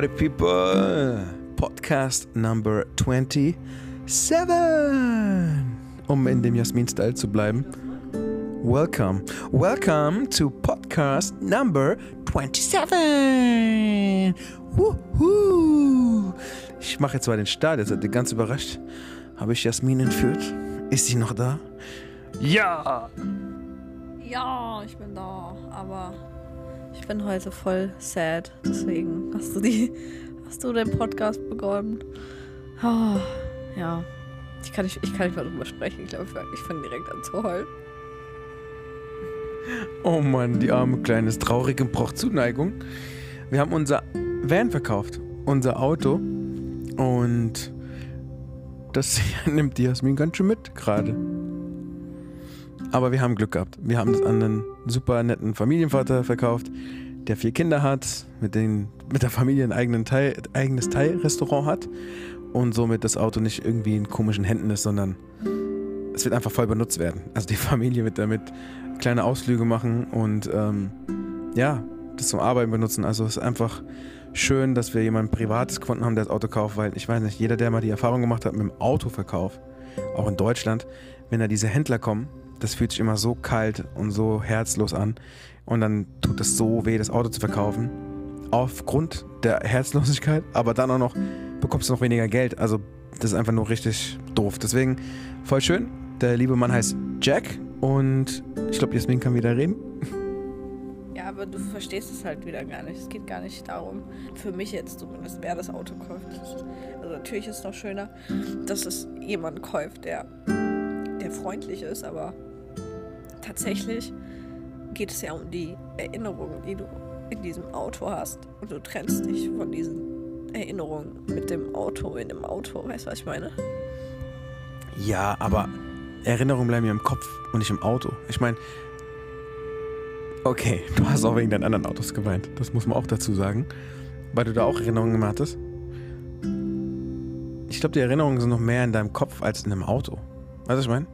Party People, Podcast Number 27. Um in dem Jasmin-Style zu bleiben. Welcome, welcome to Podcast Number 27. Woohoo. Ich mache jetzt mal den Start, jetzt seid ihr ganz überrascht. Habe ich Jasmin entführt? Ist sie noch da? Ja! Ja, ich bin da, aber ich bin heute voll sad. Deswegen hast du die, hast du den Podcast begonnen. Oh, ja, ich kann nicht, ich kann nicht mal drüber sprechen. Ich glaube, ich fange direkt an zu heulen. Oh Mann, die arme Kleine ist traurig und braucht Zuneigung. Wir haben unser Van verkauft, unser Auto. Und das nimmt die Jasmin ganz schön mit gerade. Aber wir haben Glück gehabt. Wir haben das an einen super netten Familienvater verkauft, der vier Kinder hat, mit, den, mit der Familie ein eigenen Thai, eigenes Thai-Restaurant hat und somit das Auto nicht irgendwie in komischen Händen ist, sondern es wird einfach voll benutzt werden. Also die Familie wird damit kleine Ausflüge machen und ähm, ja, das zum Arbeiten benutzen. Also es ist einfach schön, dass wir jemanden Privates gefunden haben, der das Auto kauft, weil ich weiß nicht, jeder, der mal die Erfahrung gemacht hat mit dem Autoverkauf, auch in Deutschland, wenn da diese Händler kommen, das fühlt sich immer so kalt und so herzlos an. Und dann tut es so weh, das Auto zu verkaufen. Aufgrund der Herzlosigkeit, aber dann auch noch bekommst du noch weniger Geld. Also das ist einfach nur richtig doof. Deswegen voll schön. Der liebe Mann heißt Jack und ich glaube, Jasmin kann wieder reden. Ja, aber du verstehst es halt wieder gar nicht. Es geht gar nicht darum, für mich jetzt zumindest, wer das Auto kauft. Also natürlich ist es noch schöner, dass es jemand kauft, der, der freundlich ist, aber tatsächlich geht es ja um die Erinnerungen, die du in diesem Auto hast. Und du trennst dich von diesen Erinnerungen mit dem Auto in dem Auto. Weißt du, was ich meine? Ja, aber Erinnerungen bleiben mir im Kopf und nicht im Auto. Ich meine, okay, du hast auch wegen deinen anderen Autos geweint. Das muss man auch dazu sagen. Weil du da auch Erinnerungen gemacht hast. Ich glaube, die Erinnerungen sind noch mehr in deinem Kopf als in einem Auto. Weißt du, was ich meine?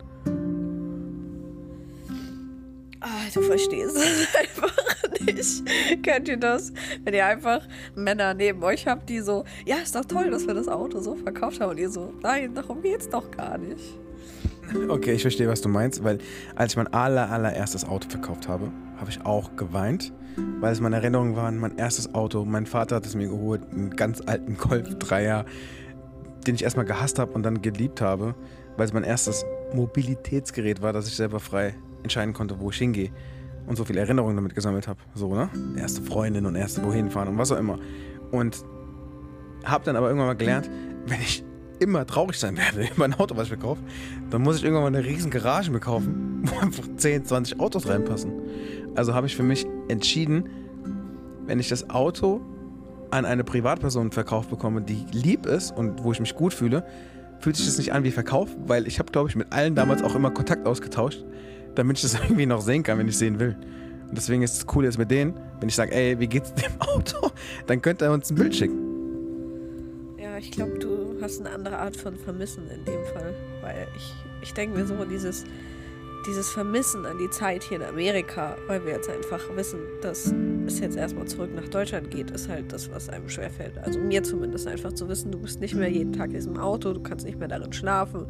Du verstehst es einfach nicht. Kennt ihr das? Wenn ihr einfach Männer neben euch habt, die so, ja, ist doch toll, dass wir das Auto so verkauft haben. Und ihr so, nein, darum geht's doch gar nicht. Okay, ich verstehe, was du meinst, weil als ich mein aller, allererstes Auto verkauft habe, habe ich auch geweint, weil es meine Erinnerungen waren, mein erstes Auto. Mein Vater hat es mir geholt, einen ganz alten Golf 3er, den ich erstmal gehasst habe und dann geliebt habe, weil es mein erstes Mobilitätsgerät war, das ich selber frei entscheiden konnte, wo ich hingehe und so viele Erinnerungen damit gesammelt habe. So, ne? Erste Freundin und erste wohin fahren und was auch immer. Und habe dann aber irgendwann mal gelernt, wenn ich immer traurig sein werde über ein Auto, was ich mir kaufe, dann muss ich irgendwann mal eine riesen Garage mir kaufen, wo einfach 10, 20 Autos reinpassen. Also habe ich für mich entschieden, wenn ich das Auto an eine Privatperson verkauft bekomme, die lieb ist und wo ich mich gut fühle, fühlt sich das nicht an wie Verkauf, weil ich habe, glaube ich, mit allen damals auch immer Kontakt ausgetauscht damit ich das irgendwie noch sehen kann, wenn ich sehen will. Und deswegen ist es cool jetzt mit denen, wenn ich sage, ey, wie geht's dem Auto? Dann könnt ihr uns ein Bild schicken. Ja, ich glaube, du hast eine andere Art von Vermissen in dem Fall. Weil ich, ich denke mir so, dieses, dieses Vermissen an die Zeit hier in Amerika, weil wir jetzt einfach wissen, dass es jetzt erstmal zurück nach Deutschland geht, ist halt das, was einem schwerfällt. Also mir zumindest einfach zu wissen, du bist nicht mehr jeden Tag in diesem Auto, du kannst nicht mehr darin schlafen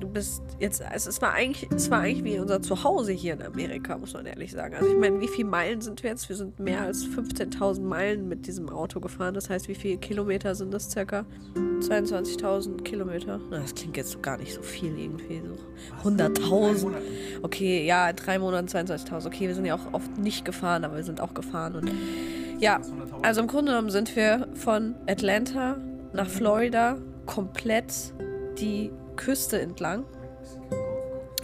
du bist jetzt, also es war eigentlich, es war eigentlich wie unser Zuhause hier in Amerika, muss man ehrlich sagen. Also ich meine, wie viele Meilen sind wir jetzt? Wir sind mehr als 15.000 Meilen mit diesem Auto gefahren. Das heißt, wie viele Kilometer sind das circa? 22.000 Kilometer. Na, das klingt jetzt gar nicht so viel irgendwie. So 100.000. Okay, ja, drei Monaten 22.000. Okay, wir sind ja auch oft nicht gefahren, aber wir sind auch gefahren. Und ja, also im Grunde genommen sind wir von Atlanta nach Florida komplett die Küste entlang.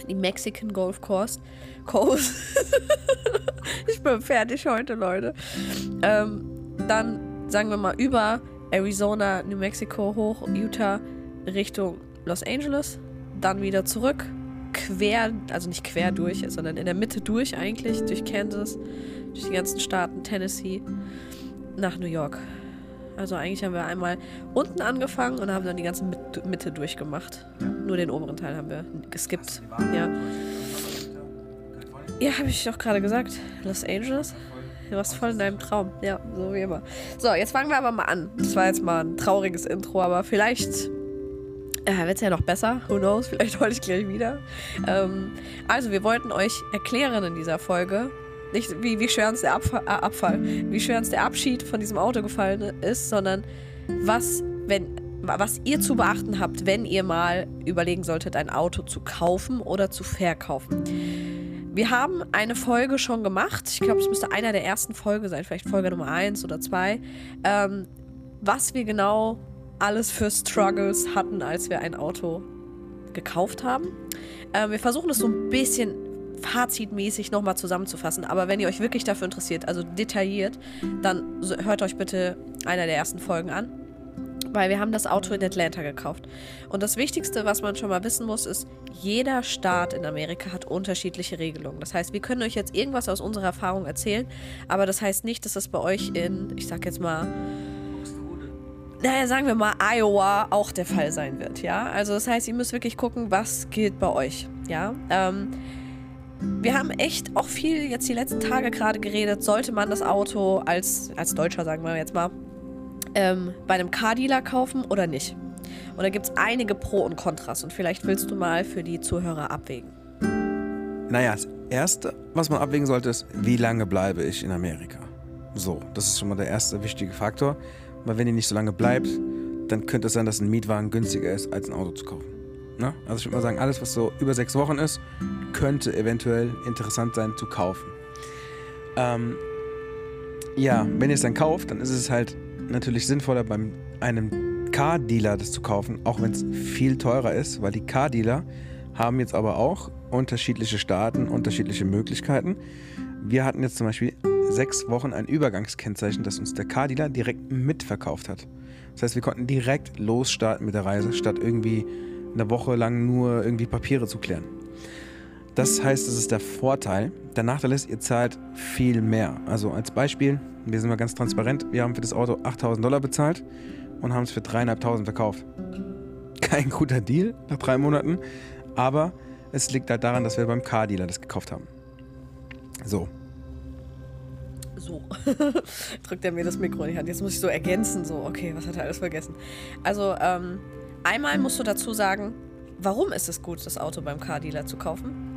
Die Mexican Golf Coast. Coast. ich bin fertig heute, Leute. Ähm, dann sagen wir mal über Arizona, New Mexico hoch, Utah Richtung Los Angeles. Dann wieder zurück. Quer, also nicht quer durch, sondern in der Mitte durch eigentlich, durch Kansas, durch die ganzen Staaten, Tennessee, nach New York. Also eigentlich haben wir einmal unten angefangen und haben dann die ganze Mitte durchgemacht. Ja. Nur den oberen Teil haben wir geskippt. Ja, ja habe ich doch gerade gesagt. Los Angeles. Du warst voll in deinem Traum. Ja, so wie immer. So, jetzt fangen wir aber mal an. Das war jetzt mal ein trauriges Intro, aber vielleicht äh, wird es ja noch besser. Who knows? Vielleicht hole ich gleich wieder. Ähm, also, wir wollten euch erklären in dieser Folge, nicht wie, wie schwer uns der Abfall, äh, Abfall, wie schwer uns der Abschied von diesem Auto gefallen ist, sondern was, wenn, was ihr zu beachten habt, wenn ihr mal überlegen solltet, ein Auto zu kaufen oder zu verkaufen. Wir haben eine Folge schon gemacht. Ich glaube, es müsste einer der ersten Folgen sein, vielleicht Folge Nummer 1 oder 2. Ähm, was wir genau alles für Struggles hatten, als wir ein Auto gekauft haben. Ähm, wir versuchen es so ein bisschen fazitmäßig nochmal zusammenzufassen. Aber wenn ihr euch wirklich dafür interessiert, also detailliert, dann hört euch bitte einer der ersten Folgen an weil wir haben das Auto in Atlanta gekauft. Und das Wichtigste, was man schon mal wissen muss, ist, jeder Staat in Amerika hat unterschiedliche Regelungen. Das heißt, wir können euch jetzt irgendwas aus unserer Erfahrung erzählen, aber das heißt nicht, dass das bei euch in, ich sag jetzt mal, naja, sagen wir mal, Iowa auch der Fall sein wird, ja. Also das heißt, ihr müsst wirklich gucken, was gilt bei euch, ja. Ähm, wir haben echt auch viel jetzt die letzten Tage gerade geredet, sollte man das Auto als, als Deutscher, sagen wir jetzt mal, ähm, bei einem Car-Dealer kaufen oder nicht. Und da gibt es einige Pro und Kontras und vielleicht willst du mal für die Zuhörer abwägen. Naja, das Erste, was man abwägen sollte, ist, wie lange bleibe ich in Amerika? So, das ist schon mal der erste wichtige Faktor. Weil wenn ihr nicht so lange bleibt, dann könnte es sein, dass ein Mietwagen günstiger ist, als ein Auto zu kaufen. Ne? Also ich würde mal sagen, alles, was so über sechs Wochen ist, könnte eventuell interessant sein zu kaufen. Ähm, ja, wenn ihr es dann kauft, dann ist es halt natürlich sinnvoller, beim einem Car-Dealer das zu kaufen, auch wenn es viel teurer ist, weil die Car-Dealer haben jetzt aber auch unterschiedliche Staaten, unterschiedliche Möglichkeiten. Wir hatten jetzt zum Beispiel sechs Wochen ein Übergangskennzeichen, das uns der Car-Dealer direkt mitverkauft hat. Das heißt, wir konnten direkt losstarten mit der Reise, statt irgendwie eine Woche lang nur irgendwie Papiere zu klären. Das heißt, das ist der Vorteil. Der Nachteil ist, ihr zahlt viel mehr. Also als Beispiel, wir sind mal ganz transparent, wir haben für das Auto 8000 Dollar bezahlt und haben es für 3.500 verkauft. Kein guter Deal nach drei Monaten, aber es liegt halt daran, dass wir beim Car-Dealer das gekauft haben. So. So. Drückt er mir das Mikro in die Hand. Jetzt muss ich so ergänzen, so, okay, was hat er alles vergessen? Also, ähm, einmal musst du dazu sagen, warum ist es gut, das Auto beim Car-Dealer zu kaufen?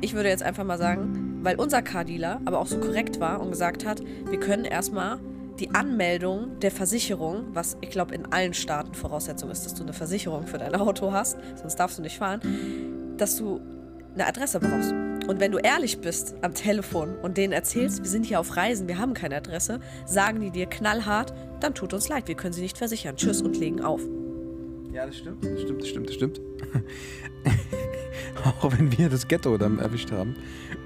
Ich würde jetzt einfach mal sagen, weil unser Car-Dealer aber auch so korrekt war und gesagt hat, wir können erstmal die Anmeldung der Versicherung, was ich glaube in allen Staaten Voraussetzung ist, dass du eine Versicherung für dein Auto hast, sonst darfst du nicht fahren, dass du eine Adresse brauchst. Und wenn du ehrlich bist am Telefon und denen erzählst, wir sind hier auf Reisen, wir haben keine Adresse, sagen die dir knallhart, dann tut uns leid, wir können sie nicht versichern. Tschüss und legen auf. Ja, das stimmt, das stimmt, das stimmt, das stimmt. Auch wenn wir das Ghetto dann erwischt haben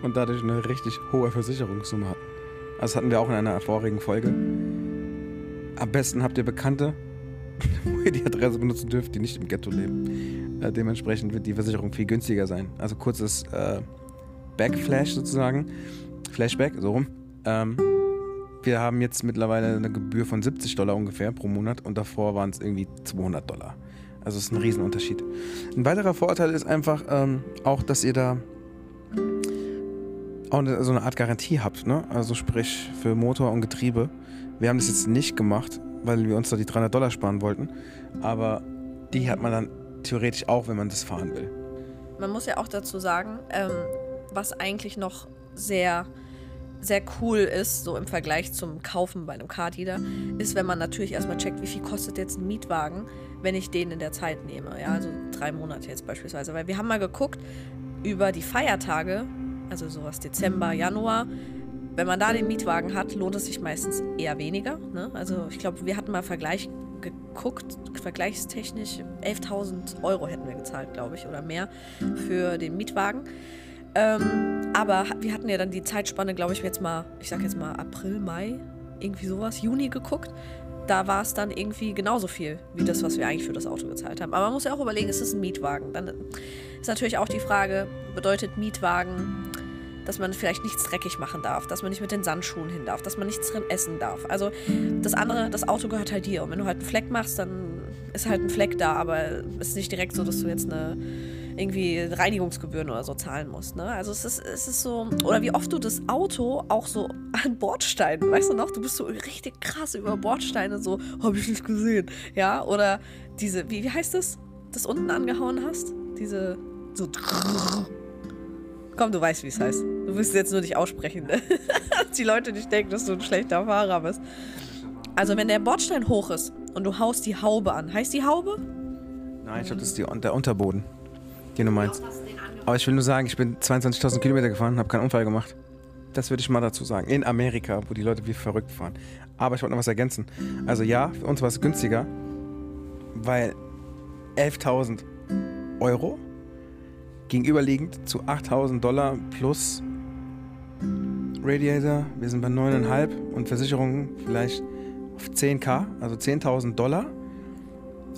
und dadurch eine richtig hohe Versicherungssumme hatten. Das hatten wir auch in einer vorigen Folge. Am besten habt ihr Bekannte, wo ihr die Adresse benutzen dürft, die nicht im Ghetto leben. Äh, dementsprechend wird die Versicherung viel günstiger sein. Also kurzes äh, Backflash sozusagen. Flashback, so rum. Ähm, wir haben jetzt mittlerweile eine Gebühr von 70 Dollar ungefähr pro Monat und davor waren es irgendwie 200 Dollar. Also es ist ein Riesenunterschied. Ein weiterer Vorteil ist einfach ähm, auch, dass ihr da auch eine, so eine Art Garantie habt. Ne? Also sprich für Motor und Getriebe. Wir haben das jetzt nicht gemacht, weil wir uns da die 300 Dollar sparen wollten. Aber die hat man dann theoretisch auch, wenn man das fahren will. Man muss ja auch dazu sagen, ähm, was eigentlich noch sehr sehr cool ist, so im Vergleich zum Kaufen bei einem Car-Dealer, ist, wenn man natürlich erstmal checkt, wie viel kostet jetzt ein Mietwagen, wenn ich den in der Zeit nehme. Ja, also drei Monate jetzt beispielsweise. Weil wir haben mal geguckt, über die Feiertage, also sowas Dezember, Januar, wenn man da den Mietwagen hat, lohnt es sich meistens eher weniger. Ne? Also ich glaube, wir hatten mal Vergleich geguckt, vergleichstechnisch 11.000 Euro hätten wir gezahlt, glaube ich, oder mehr für den Mietwagen. Ähm, aber wir hatten ja dann die Zeitspanne, glaube ich, jetzt mal, ich sag jetzt mal April, Mai, irgendwie sowas, Juni geguckt. Da war es dann irgendwie genauso viel wie das, was wir eigentlich für das Auto gezahlt haben. Aber man muss ja auch überlegen, ist es ein Mietwagen? Dann ist natürlich auch die Frage, bedeutet Mietwagen, dass man vielleicht nichts dreckig machen darf, dass man nicht mit den Sandschuhen hin darf, dass man nichts drin essen darf. Also das andere, das Auto gehört halt dir. Und wenn du halt einen Fleck machst, dann ist halt ein Fleck da, aber es ist nicht direkt so, dass du jetzt eine irgendwie Reinigungsgebühren oder so zahlen musst. Ne? Also es ist, es ist so, oder wie oft du das Auto auch so an Bordsteinen, weißt du noch, du bist so richtig krass über Bordsteine, so, habe ich nicht gesehen. Ja, oder diese, wie, wie heißt das, das unten angehauen hast? Diese, so, komm, du weißt, wie es heißt. Du es jetzt nur nicht aussprechen, ne? dass die Leute nicht denken, dass du ein schlechter Fahrer bist. Also wenn der Bordstein hoch ist und du haust die Haube an, heißt die Haube? Nein, ich glaube, das ist die, der Unterboden, den du meinst. Aber ich will nur sagen, ich bin 22.000 Kilometer gefahren habe keinen Unfall gemacht. Das würde ich mal dazu sagen. In Amerika, wo die Leute wie verrückt fahren. Aber ich wollte noch was ergänzen. Also ja, für uns war es günstiger, weil 11.000 Euro gegenüberliegend zu 8.000 Dollar plus Radiator. Wir sind bei 9,5 und Versicherungen vielleicht auf 10k, also 10.000 Dollar.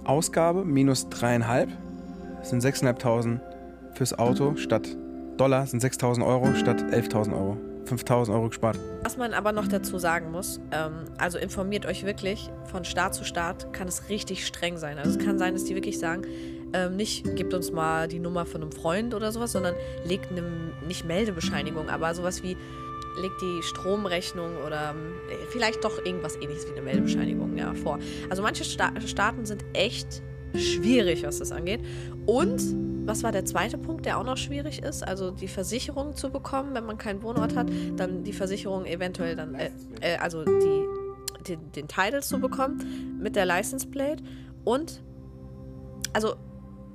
Ausgabe minus 3,5 sind 6.500 fürs Auto statt Dollar sind 6.000 Euro statt 11.000 Euro. 5.000 Euro gespart. Was man aber noch dazu sagen muss, ähm, also informiert euch wirklich, von Staat zu Staat kann es richtig streng sein. Also es kann sein, dass die wirklich sagen, ähm, nicht gebt uns mal die Nummer von einem Freund oder sowas, sondern legt eine, nicht Meldebescheinigung, aber sowas wie legt die Stromrechnung oder äh, vielleicht doch irgendwas ähnliches wie eine Meldebescheinigung ja, vor. Also manche Sta Staaten sind echt schwierig, was das angeht. Und was war der zweite Punkt, der auch noch schwierig ist? Also die Versicherung zu bekommen, wenn man keinen Wohnort hat, dann die Versicherung eventuell dann, äh, äh, also die, den, den Title zu bekommen mit der License Plate. Und, also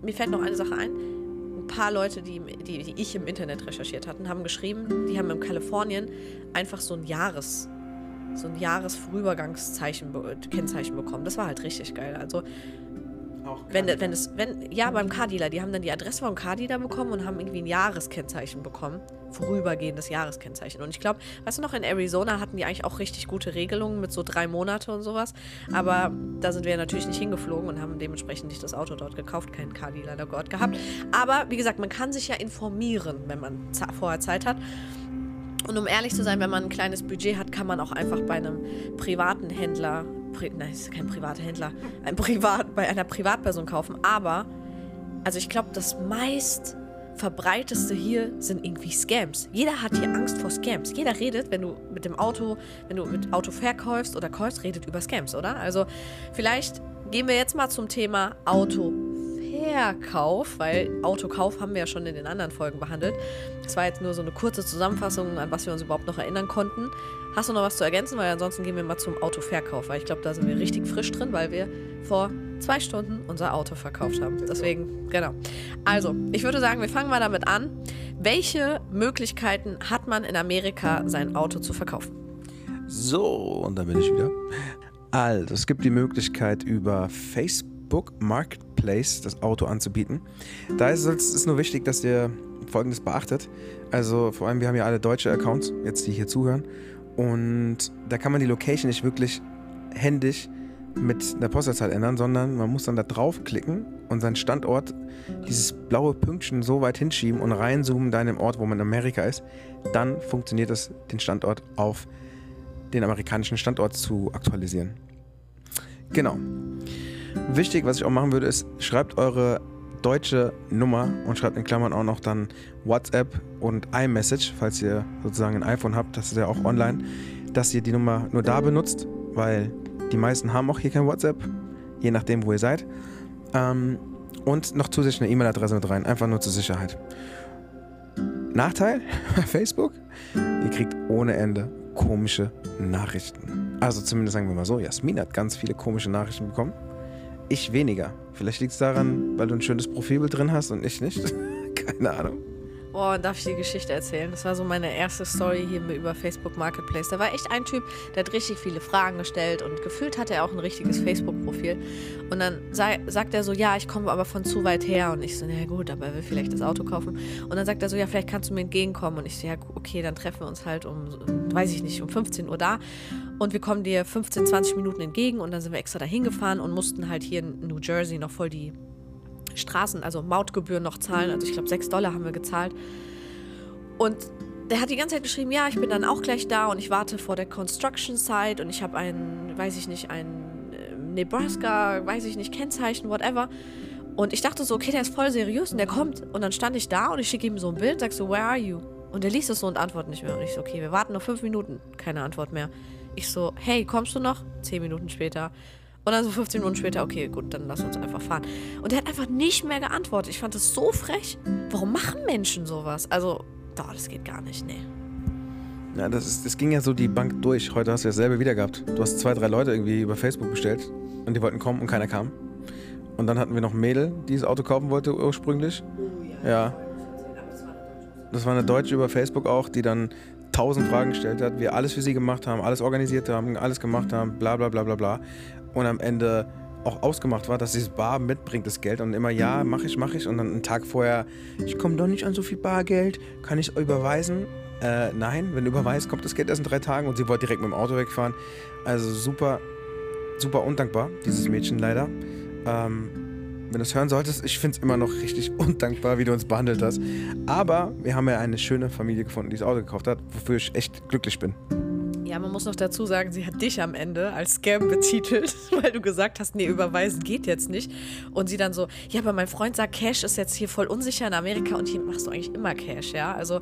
mir fällt noch eine Sache ein. Ein paar Leute, die, die, die ich im Internet recherchiert hatten, haben geschrieben, die haben in Kalifornien einfach so ein Jahres so ein Jahresvorübergangszeichen, Kennzeichen bekommen. Das war halt richtig geil. Also wenn, wenn es, wenn, ja, beim Car-Dealer, die haben dann die Adresse vom Car-Dealer bekommen und haben irgendwie ein Jahreskennzeichen bekommen. Vorübergehendes Jahreskennzeichen. Und ich glaube, weißt du noch, in Arizona hatten die eigentlich auch richtig gute Regelungen mit so drei Monate und sowas. Aber da sind wir natürlich nicht hingeflogen und haben dementsprechend nicht das Auto dort gekauft, keinen Car-Dealer dort gehabt. Aber wie gesagt, man kann sich ja informieren, wenn man vorher Zeit hat. Und um ehrlich zu sein, wenn man ein kleines Budget hat, kann man auch einfach bei einem privaten Händler Pri nein, ist kein privater Händler, ein Privat, bei einer Privatperson kaufen. Aber, also ich glaube, das meist verbreiteste hier sind irgendwie Scams. Jeder hat hier Angst vor Scams. Jeder redet, wenn du mit dem Auto, wenn du mit Auto verkaufst oder kaufst, redet über Scams, oder? Also vielleicht gehen wir jetzt mal zum Thema Auto Verkauf, weil Autokauf haben wir ja schon in den anderen Folgen behandelt. Das war jetzt nur so eine kurze Zusammenfassung, an was wir uns überhaupt noch erinnern konnten. Hast du noch was zu ergänzen? Weil ansonsten gehen wir mal zum Autoverkauf, weil ich glaube, da sind wir richtig frisch drin, weil wir vor zwei Stunden unser Auto verkauft haben. Deswegen, genau. Also, ich würde sagen, wir fangen mal damit an. Welche Möglichkeiten hat man in Amerika, sein Auto zu verkaufen? So, und dann bin ich wieder. Also, es gibt die Möglichkeit über Facebook Facebook Marketplace das Auto anzubieten. Da ist es nur wichtig, dass ihr Folgendes beachtet. Also vor allem, wir haben ja alle deutsche Accounts, jetzt die hier zuhören. Und da kann man die Location nicht wirklich händisch mit einer Postleitzahl ändern, sondern man muss dann da draufklicken und seinen Standort, dieses blaue Pünktchen so weit hinschieben und reinzoomen da in dem Ort, wo man in Amerika ist. Dann funktioniert es, den Standort auf den amerikanischen Standort zu aktualisieren. Genau. Wichtig, was ich auch machen würde, ist, schreibt eure deutsche Nummer und schreibt in Klammern auch noch dann WhatsApp und iMessage, falls ihr sozusagen ein iPhone habt, das ist ja auch online, dass ihr die Nummer nur da benutzt, weil die meisten haben auch hier kein WhatsApp, je nachdem, wo ihr seid. Ähm, und noch zusätzlich eine E-Mail-Adresse mit rein, einfach nur zur Sicherheit. Nachteil bei Facebook, ihr kriegt ohne Ende komische Nachrichten. Also zumindest sagen wir mal so, Jasmin hat ganz viele komische Nachrichten bekommen. Ich weniger. Vielleicht liegt es daran, weil du ein schönes Profilbild drin hast und ich nicht. Keine Ahnung. Boah, darf ich die Geschichte erzählen? Das war so meine erste Story hier über Facebook Marketplace. Da war echt ein Typ, der hat richtig viele Fragen gestellt und gefühlt hatte er auch ein richtiges Facebook-Profil. Und dann sei, sagt er so, ja, ich komme aber von zu weit her. Und ich so, na gut, aber er will vielleicht das Auto kaufen. Und dann sagt er so, ja, vielleicht kannst du mir entgegenkommen. Und ich so, ja, okay, dann treffen wir uns halt um, weiß ich nicht, um 15 Uhr da. Und wir kommen dir 15, 20 Minuten entgegen. Und dann sind wir extra dahin gefahren und mussten halt hier in New Jersey noch voll die Straßen, also Mautgebühren noch zahlen. Also ich glaube, 6 Dollar haben wir gezahlt. Und der hat die ganze Zeit geschrieben, ja, ich bin dann auch gleich da und ich warte vor der Construction Site und ich habe ein, weiß ich nicht, ein äh, Nebraska, weiß ich nicht, Kennzeichen, whatever. Und ich dachte so, okay, der ist voll seriös und der kommt. Und dann stand ich da und ich schicke ihm so ein Bild, sag so, where are you? Und der liest es so und antwortet nicht mehr. Und ich so, okay, wir warten noch fünf Minuten. Keine Antwort mehr. Ich so, hey, kommst du noch? Zehn Minuten später. Und dann so 15 Minuten später, okay, gut, dann lass uns einfach fahren. Und der hat einfach nicht mehr geantwortet. Ich fand das so frech. Warum machen Menschen sowas? Also, doch, das geht gar nicht, nee. Ja, das, ist, das ging ja so die Bank durch. Heute hast du dasselbe wieder gehabt. Du hast zwei, drei Leute irgendwie über Facebook bestellt und die wollten kommen und keiner kam. Und dann hatten wir noch ein Mädel, die das Auto kaufen wollte ursprünglich. Ja. Das war eine Deutsche über Facebook auch, die dann tausend Fragen gestellt hat, wir alles für sie gemacht haben, alles organisiert haben, alles gemacht haben, bla bla bla bla bla. Und am Ende auch ausgemacht war, dass sie das Bar mitbringt, das Geld. Und immer, ja, mach ich, mach ich. Und dann einen Tag vorher, ich komme doch nicht an so viel Bargeld, kann ich überweisen? Äh, nein, wenn du überweist, kommt das Geld erst in drei Tagen und sie wollte direkt mit dem Auto wegfahren. Also super, super undankbar, dieses Mädchen leider. Ähm, wenn du es hören solltest, ich finde es immer noch richtig undankbar, wie du uns behandelt hast. Aber wir haben ja eine schöne Familie gefunden, die das Auto gekauft hat, wofür ich echt glücklich bin. Ja, man muss noch dazu sagen, sie hat dich am Ende als Scam betitelt, weil du gesagt hast, nee, überweisen geht jetzt nicht. Und sie dann so, ja, aber mein Freund sagt, Cash ist jetzt hier voll unsicher in Amerika und hier machst du eigentlich immer Cash, ja. Also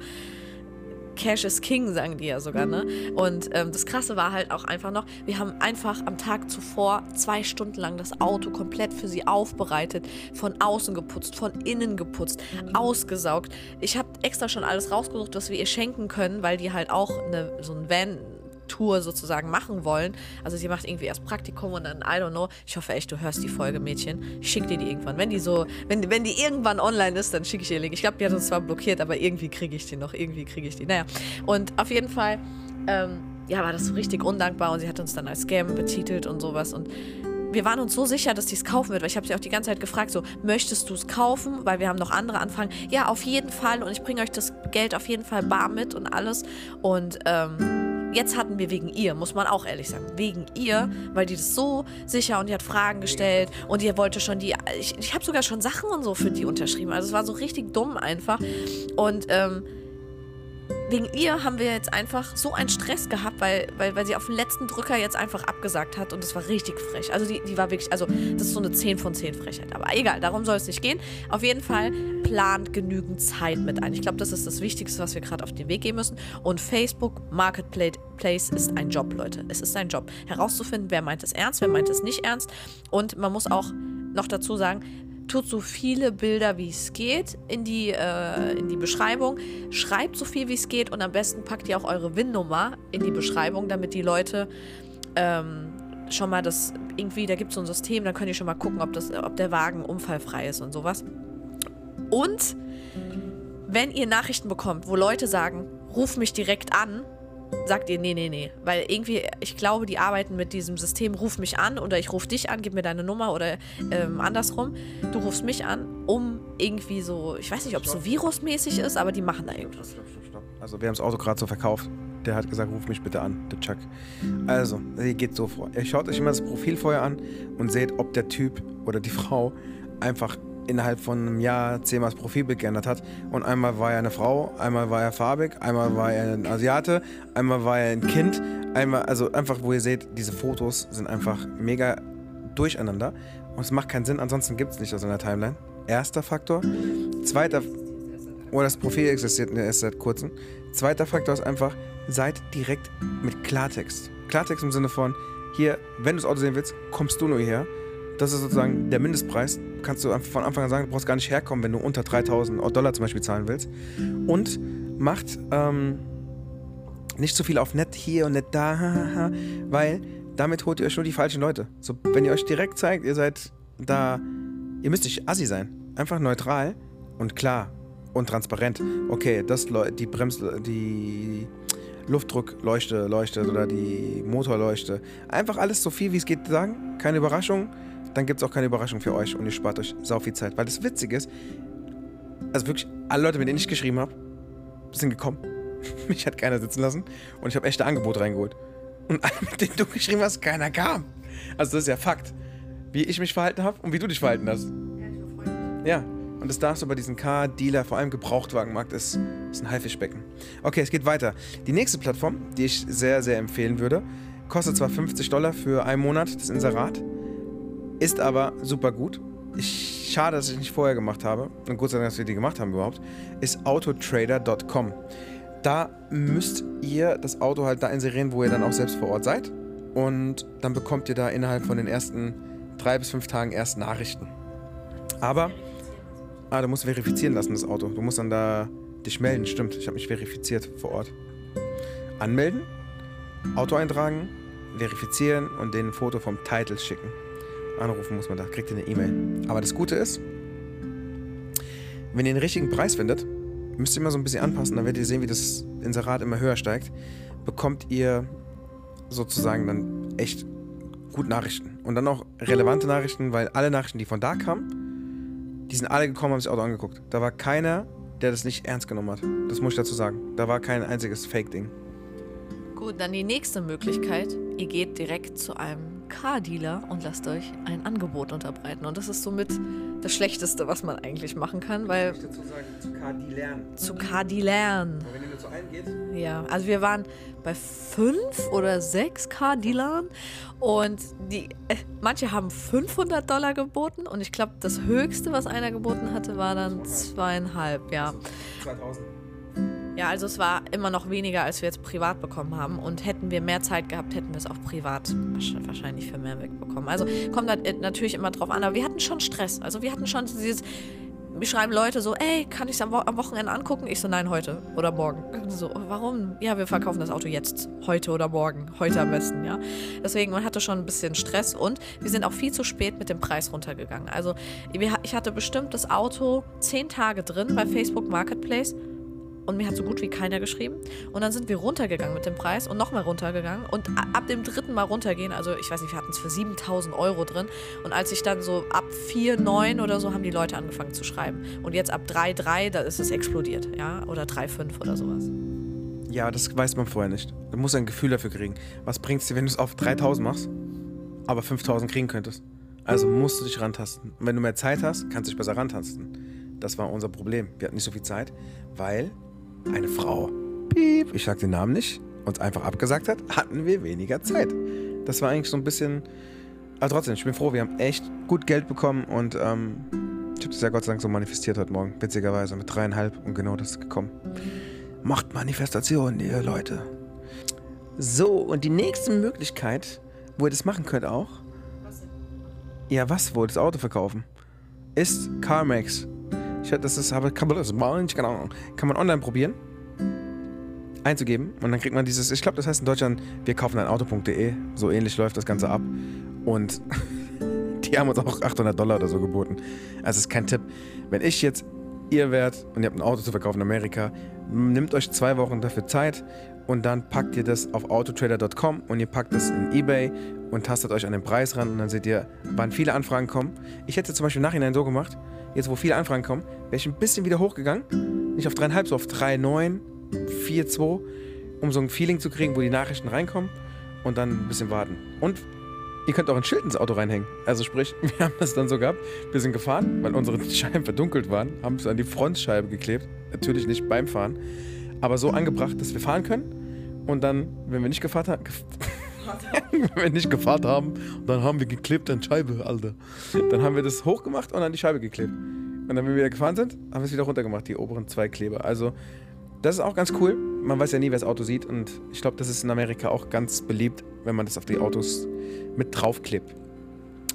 Cash is King, sagen die ja sogar, ne? Und ähm, das Krasse war halt auch einfach noch, wir haben einfach am Tag zuvor zwei Stunden lang das Auto komplett für sie aufbereitet, von außen geputzt, von innen geputzt, ausgesaugt. Ich habe extra schon alles rausgesucht, was wir ihr schenken können, weil die halt auch eine, so ein Van Tour sozusagen machen wollen. Also sie macht irgendwie erst Praktikum und dann, I don't know. Ich hoffe echt, du hörst die Folge, Mädchen. Ich schicke dir die irgendwann. Wenn die so, wenn, wenn die irgendwann online ist, dann schicke ich ihr den Link. Ich glaube, die hat uns zwar blockiert, aber irgendwie kriege ich die noch. Irgendwie kriege ich die. Naja. Und auf jeden Fall, ähm, ja, war das so richtig undankbar und sie hat uns dann als Scam betitelt und sowas und wir waren uns so sicher, dass sie es kaufen wird, weil ich habe sie auch die ganze Zeit gefragt, so, möchtest du es kaufen? Weil wir haben noch andere Anfragen. Ja, auf jeden Fall und ich bringe euch das Geld auf jeden Fall bar mit und alles und ähm, Jetzt hatten wir wegen ihr, muss man auch ehrlich sagen, wegen ihr, weil die das so sicher und die hat Fragen gestellt und die wollte schon die, ich, ich habe sogar schon Sachen und so für die unterschrieben. Also es war so richtig dumm einfach. Und ähm, wegen ihr haben wir jetzt einfach so einen Stress gehabt, weil, weil, weil sie auf den letzten Drücker jetzt einfach abgesagt hat und das war richtig frech. Also die, die war wirklich, also das ist so eine 10 von 10 Frechheit. Aber egal, darum soll es nicht gehen. Auf jeden Fall plant genügend Zeit mit ein. Ich glaube, das ist das Wichtigste, was wir gerade auf den Weg gehen müssen. Und Facebook Marketplace ist ein Job, Leute. Es ist ein Job. Herauszufinden, wer meint es ernst, wer meint es nicht ernst. Und man muss auch noch dazu sagen, tut so viele Bilder, wie es geht, in die, äh, in die Beschreibung. Schreibt so viel, wie es geht und am besten packt ihr auch eure WIN-Nummer in die Beschreibung, damit die Leute ähm, schon mal das irgendwie, da gibt es so ein System, dann könnt ihr schon mal gucken, ob, das, ob der Wagen unfallfrei ist und sowas. Und wenn ihr Nachrichten bekommt, wo Leute sagen, ruf mich direkt an, sagt ihr, nee, nee, nee. Weil irgendwie, ich glaube, die arbeiten mit diesem System, ruf mich an oder ich ruf dich an, gib mir deine Nummer oder ähm, andersrum. Du rufst mich an, um irgendwie so, ich weiß nicht, ob es so virusmäßig ist, aber die machen da irgendwas. Stopp, stopp, stopp. Also wir haben das Auto gerade so verkauft. Der hat gesagt, ruf mich bitte an, der Chuck. Also, ihr geht so vor. Ihr schaut euch immer das Profil vorher an und seht, ob der Typ oder die Frau einfach innerhalb von einem Jahr zehnmal das Profilbild geändert hat. Und einmal war er eine Frau, einmal war er farbig, einmal war er ein Asiate, einmal war er ein Kind, einmal, also einfach, wo ihr seht, diese Fotos sind einfach mega durcheinander. Und es macht keinen Sinn, ansonsten gibt es nicht aus einer Timeline. Erster Faktor. Zweiter, oder das Profil existiert erst seit kurzem. Zweiter Faktor ist einfach, seid direkt mit Klartext. Klartext im Sinne von, hier, wenn du das Auto sehen willst, kommst du nur hierher. Das ist sozusagen der Mindestpreis. Kannst du von Anfang an sagen, du brauchst gar nicht herkommen, wenn du unter 3000 Dollar zum Beispiel zahlen willst. Und macht ähm, nicht so viel auf nett hier und nett da, weil damit holt ihr euch nur die falschen Leute. So, wenn ihr euch direkt zeigt, ihr seid da, ihr müsst nicht assi sein. Einfach neutral und klar und transparent. Okay, das die Brems, die Luftdruckleuchte leuchtet oder die Motorleuchte. Einfach alles so viel wie es geht sagen. Keine Überraschung dann gibt es auch keine Überraschung für euch und ihr spart euch sau viel Zeit. Weil das Witzige ist, also wirklich alle Leute, mit denen ich geschrieben habe, sind gekommen. Mich hat keiner sitzen lassen und ich habe echte Angebote reingeholt. Und alle, mit denen du geschrieben hast, keiner kam. Also das ist ja Fakt. Wie ich mich verhalten habe und wie du dich verhalten hast. Ja, ich war freundlich. Ja. Und das darfst du bei diesem Car-Dealer, vor allem Gebrauchtwagenmarkt, ist, ist ein Haifischbecken. Okay, es geht weiter. Die nächste Plattform, die ich sehr, sehr empfehlen würde, kostet zwar 50 Dollar für einen Monat, das Inserat. Ist aber super gut. Ich schade, dass ich nicht vorher gemacht habe, und gut sein, dass wir die gemacht haben überhaupt, ist autotrader.com. Da müsst ihr das Auto halt da inserieren, wo ihr dann auch selbst vor Ort seid. Und dann bekommt ihr da innerhalb von den ersten drei bis fünf Tagen erst Nachrichten. Aber, ah, du musst verifizieren lassen, das Auto. Du musst dann da dich melden, stimmt. Ich habe mich verifiziert vor Ort. Anmelden, Auto eintragen, verifizieren und den ein Foto vom Title schicken. Anrufen muss man da, kriegt ihr eine E-Mail. Aber das Gute ist, wenn ihr den richtigen Preis findet, müsst ihr immer so ein bisschen anpassen, dann werdet ihr sehen, wie das Inserat immer höher steigt, bekommt ihr sozusagen dann echt gut Nachrichten. Und dann auch relevante Nachrichten, weil alle Nachrichten, die von da kamen, die sind alle gekommen, haben sich das Auto angeguckt. Da war keiner, der das nicht ernst genommen hat. Das muss ich dazu sagen. Da war kein einziges Fake-Ding. Gut, dann die nächste Möglichkeit. Ihr geht direkt zu einem Car-Dealer und lasst euch ein Angebot unterbreiten. Und das ist somit das Schlechteste, was man eigentlich machen kann, weil. Ich dazu sagen, zu Car-Dealern. Zu Car-Dealern. Wenn ihr nur zu einem geht, Ja, also wir waren bei fünf oder sechs Car-Dealern und die, äh, manche haben 500 Dollar geboten und ich glaube, das höchste, was einer geboten hatte, war dann zweieinhalb, ja. 2000. Ja, also es war immer noch weniger, als wir jetzt privat bekommen haben. Und hätten wir mehr Zeit gehabt, hätten wir es auch privat wahrsch- wahrscheinlich für mehr wegbekommen. Also kommt äh, natürlich immer drauf an. Aber wir hatten schon Stress. Also wir hatten schon dieses. Wir schreiben Leute so, ey, kann ich es am, Wo am Wochenende angucken? Ich so, nein, heute oder morgen. So, warum? Ja, wir verkaufen das Auto jetzt. Heute oder morgen. Heute am besten, ja. Deswegen, man hatte schon ein bisschen Stress und wir sind auch viel zu spät mit dem Preis runtergegangen. Also ich hatte bestimmt das Auto zehn Tage drin bei Facebook Marketplace und mir hat so gut wie keiner geschrieben. Und dann sind wir runtergegangen mit dem Preis und nochmal runtergegangen. Und ab dem dritten Mal runtergehen, also ich weiß nicht, wir hatten es für 7000 Euro drin. Und als ich dann so ab 4, 9 oder so, haben die Leute angefangen zu schreiben. Und jetzt ab 3, 3, da ist es explodiert, ja. Oder 3, 5 oder sowas. Ja, das weiß man vorher nicht. Du musst ein Gefühl dafür kriegen. Was bringt es dir, wenn du es auf 3000 machst, aber 5000 kriegen könntest? Also musst du dich rantasten. Und wenn du mehr Zeit hast, kannst du dich besser rantasten. Das war unser Problem. Wir hatten nicht so viel Zeit, weil eine Frau, piep, ich sag den Namen nicht, uns einfach abgesagt hat, hatten wir weniger Zeit. Das war eigentlich so ein bisschen. Aber trotzdem, ich bin froh, wir haben echt gut Geld bekommen und ähm, ich habe das ja Gott sei Dank so manifestiert heute Morgen, witzigerweise mit dreieinhalb und genau das ist gekommen. Macht Manifestationen, ihr Leute. So, und die nächste Möglichkeit, wo ihr das machen könnt auch. Ja, was wohl? Das Auto verkaufen. Ist CarMax. Ich das ist, aber kann man das machen? Keine Ahnung. Kann man online probieren. Einzugeben. Und dann kriegt man dieses, ich glaube, das heißt in Deutschland, wir kaufen ein Auto.de. So ähnlich läuft das Ganze ab. Und die haben uns auch 800 Dollar oder so geboten. Also ist kein Tipp. Wenn ich jetzt ihr wärt und ihr habt ein Auto zu verkaufen in Amerika, nimmt euch zwei Wochen dafür Zeit und dann packt ihr das auf autotrader.com und ihr packt das in eBay und tastet euch an den Preis ran und dann seht ihr, wann viele Anfragen kommen. Ich hätte zum Beispiel im Nachhinein so gemacht, jetzt wo viele Anfragen kommen, wäre ich ein bisschen wieder hochgegangen, nicht auf 3,5, so auf 3,9, 4,2, um so ein Feeling zu kriegen, wo die Nachrichten reinkommen und dann ein bisschen warten. Und Ihr könnt auch ein Schild ins Auto reinhängen. Also sprich, wir haben das dann so gehabt. Wir sind gefahren, weil unsere Scheiben verdunkelt waren, haben es an die Frontscheibe geklebt. Natürlich nicht beim Fahren, aber so angebracht, dass wir fahren können. Und dann, wenn wir nicht gefahren haben, wenn wir nicht gefahren haben, dann haben wir geklebt an Scheibe, Alter. Dann haben wir das hochgemacht und an die Scheibe geklebt. Und dann, wenn wir wieder gefahren sind, haben wir es wieder runtergemacht, die oberen zwei Kleber. Also, das ist auch ganz cool. Man weiß ja nie, wer das Auto sieht. Und ich glaube, das ist in Amerika auch ganz beliebt, wenn man das auf die Autos mit draufklebt.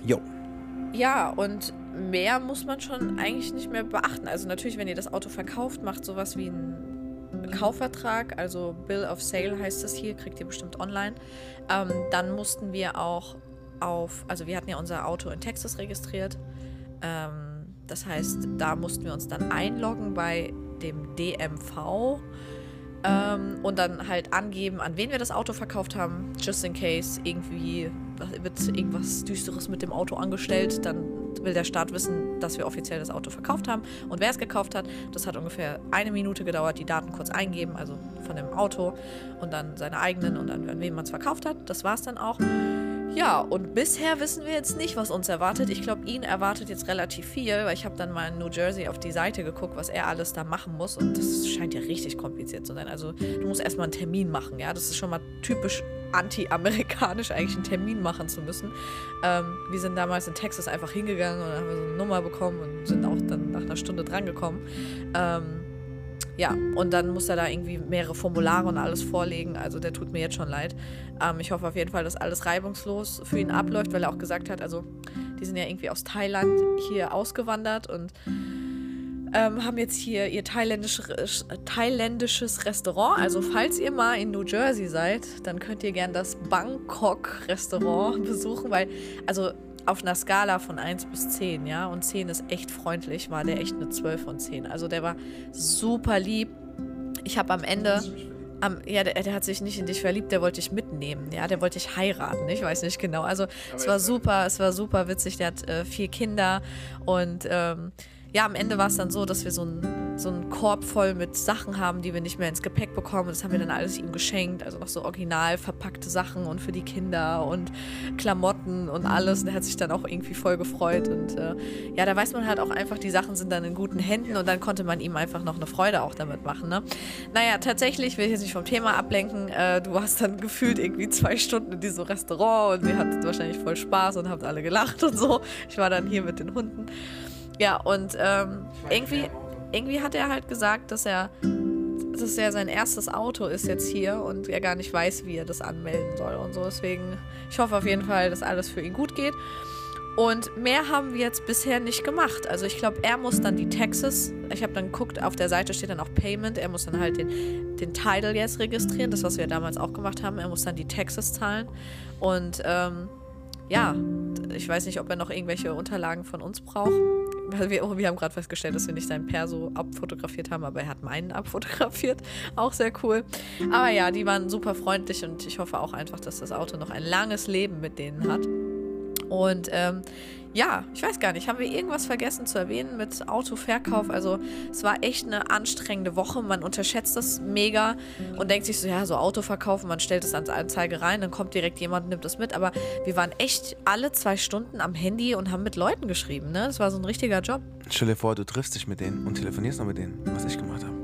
Jo. Ja, und mehr muss man schon eigentlich nicht mehr beachten. Also natürlich, wenn ihr das Auto verkauft, macht sowas wie einen Kaufvertrag, also Bill of Sale heißt das hier, kriegt ihr bestimmt online. Ähm, dann mussten wir auch auf, also wir hatten ja unser Auto in Texas registriert. Ähm, das heißt, da mussten wir uns dann einloggen bei dem DMV ähm, und dann halt angeben, an wen wir das Auto verkauft haben, just in case irgendwie wird irgendwas Düsteres mit dem Auto angestellt, dann will der Staat wissen, dass wir offiziell das Auto verkauft haben und wer es gekauft hat. Das hat ungefähr eine Minute gedauert, die Daten kurz eingeben, also von dem Auto und dann seine eigenen und dann an wem man es verkauft hat. Das war es dann auch. Ja, und bisher wissen wir jetzt nicht, was uns erwartet. Ich glaube, ihn erwartet jetzt relativ viel, weil ich habe dann mal in New Jersey auf die Seite geguckt, was er alles da machen muss. Und das scheint ja richtig kompliziert zu sein. Also du musst erstmal einen Termin machen, ja. Das ist schon mal typisch anti-amerikanisch eigentlich einen Termin machen zu müssen. Ähm, wir sind damals in Texas einfach hingegangen und haben so eine Nummer bekommen und sind auch dann nach einer Stunde drangekommen. Ähm, ja, und dann muss er da irgendwie mehrere Formulare und alles vorlegen. Also der tut mir jetzt schon leid. Ähm, ich hoffe auf jeden Fall, dass alles reibungslos für ihn abläuft, weil er auch gesagt hat, also die sind ja irgendwie aus Thailand hier ausgewandert und ähm, haben jetzt hier ihr thailändisch, thailändisches Restaurant. Also falls ihr mal in New Jersey seid, dann könnt ihr gern das Bangkok Restaurant besuchen, weil also auf einer Skala von 1 bis 10, ja, und 10 ist echt freundlich, war der echt eine 12 von 10. Also der war super lieb. Ich habe am Ende am, ja, der, der, hat sich nicht in dich verliebt, der wollte dich mitnehmen, ja, der wollte dich heiraten, ich weiß nicht genau. Also Aber es war super, es war super witzig, der hat äh, vier Kinder und ähm, ja, am Ende war es dann so, dass wir so einen so Korb voll mit Sachen haben, die wir nicht mehr ins Gepäck bekommen. Das haben wir dann alles ihm geschenkt. Also noch so original verpackte Sachen und für die Kinder und Klamotten und alles. Und er hat sich dann auch irgendwie voll gefreut. Und äh, ja, da weiß man halt auch einfach, die Sachen sind dann in guten Händen und dann konnte man ihm einfach noch eine Freude auch damit machen. Ne? Naja, tatsächlich will ich jetzt nicht vom Thema ablenken. Äh, du warst dann gefühlt irgendwie zwei Stunden in diesem Restaurant und wir hatten wahrscheinlich voll Spaß und habt alle gelacht und so. Ich war dann hier mit den Hunden. Ja, und ähm, irgendwie, irgendwie hat er halt gesagt, dass er, dass er sein erstes Auto ist jetzt hier und er gar nicht weiß, wie er das anmelden soll und so. Deswegen, ich hoffe auf jeden Fall, dass alles für ihn gut geht. Und mehr haben wir jetzt bisher nicht gemacht. Also ich glaube, er muss dann die Taxes, ich habe dann geguckt, auf der Seite steht dann auch Payment, er muss dann halt den, den Title jetzt registrieren, das, was wir damals auch gemacht haben. Er muss dann die Taxes zahlen. Und ähm, ja, ich weiß nicht, ob er noch irgendwelche Unterlagen von uns braucht. Wir, wir haben gerade festgestellt, dass wir nicht seinen Perso abfotografiert haben, aber er hat meinen abfotografiert. Auch sehr cool. Aber ja, die waren super freundlich und ich hoffe auch einfach, dass das Auto noch ein langes Leben mit denen hat. Und ähm, ja, ich weiß gar nicht, haben wir irgendwas vergessen zu erwähnen mit Autoverkauf? Also es war echt eine anstrengende Woche. Man unterschätzt das mega und denkt sich so, ja, so Auto verkaufen, man stellt es ans Anzeige rein, dann kommt direkt jemand und nimmt das mit. Aber wir waren echt alle zwei Stunden am Handy und haben mit Leuten geschrieben. Ne? Das war so ein richtiger Job. Stell dir vor, du triffst dich mit denen und telefonierst noch mit denen, was ich gemacht habe.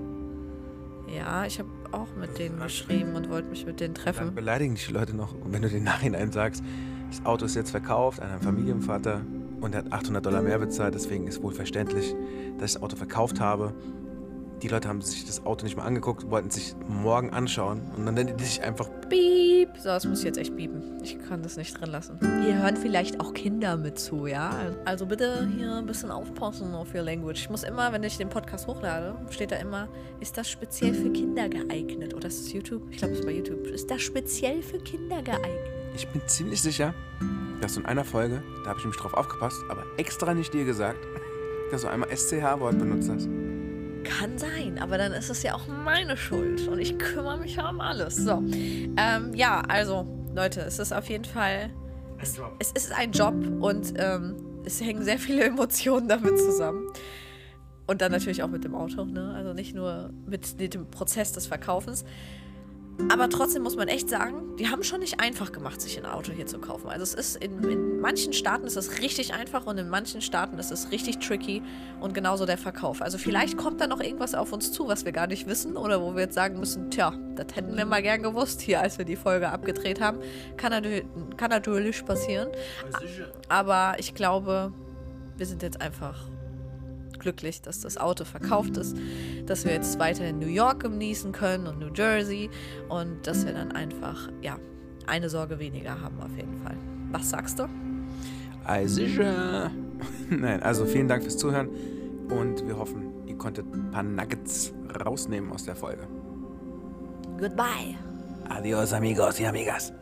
Ja, ich habe auch mit denen geschrieben und wollte mich mit denen treffen. Dann beleidigen dich die Leute noch, wenn du den Nachhinein sagst, das Auto ist jetzt verkauft an einen Familienvater und er hat 800 Dollar mehr bezahlt. Deswegen ist wohl verständlich, dass ich das Auto verkauft habe. Die Leute haben sich das Auto nicht mal angeguckt, wollten sich morgen anschauen und dann nennen die sich einfach Piep. So, das muss ich jetzt echt piepen. Ich kann das nicht drin lassen. Hier hören vielleicht auch Kinder mit zu, ja? Also bitte hier ein bisschen aufpassen auf your language. Ich muss immer, wenn ich den Podcast hochlade, steht da immer, ist das speziell für Kinder geeignet? Oder ist das YouTube? Ich glaube, es ist bei YouTube. Ist das speziell für Kinder geeignet? Ich bin ziemlich sicher, dass du in einer Folge, da habe ich nämlich drauf aufgepasst, aber extra nicht dir gesagt, dass du einmal SCH-Wort benutzt hast. Kann sein, aber dann ist es ja auch meine Schuld und ich kümmere mich ja um alles. So, ähm, ja, also Leute, es ist auf jeden Fall, es, es ist ein Job und ähm, es hängen sehr viele Emotionen damit zusammen. Und dann natürlich auch mit dem Auto, ne? Also nicht nur mit dem Prozess des Verkaufens. Aber trotzdem muss man echt sagen, die haben schon nicht einfach gemacht, sich ein Auto hier zu kaufen. Also es ist in, in manchen Staaten ist es richtig einfach und in manchen Staaten ist es richtig tricky und genauso der Verkauf. Also vielleicht kommt da noch irgendwas auf uns zu, was wir gar nicht wissen oder wo wir jetzt sagen müssen, tja, das hätten wir mal gern gewusst hier, als wir die Folge abgedreht haben. Kann natürlich, kann natürlich passieren. Aber ich glaube, wir sind jetzt einfach glücklich, dass das Auto verkauft ist, dass wir jetzt weiterhin New York genießen können und New Jersey und dass wir dann einfach, ja, eine Sorge weniger haben auf jeden Fall. Was sagst du? Also, nein, also vielen Dank fürs Zuhören und wir hoffen, ihr konntet ein paar Nuggets rausnehmen aus der Folge. Goodbye. Adios, amigos y amigas.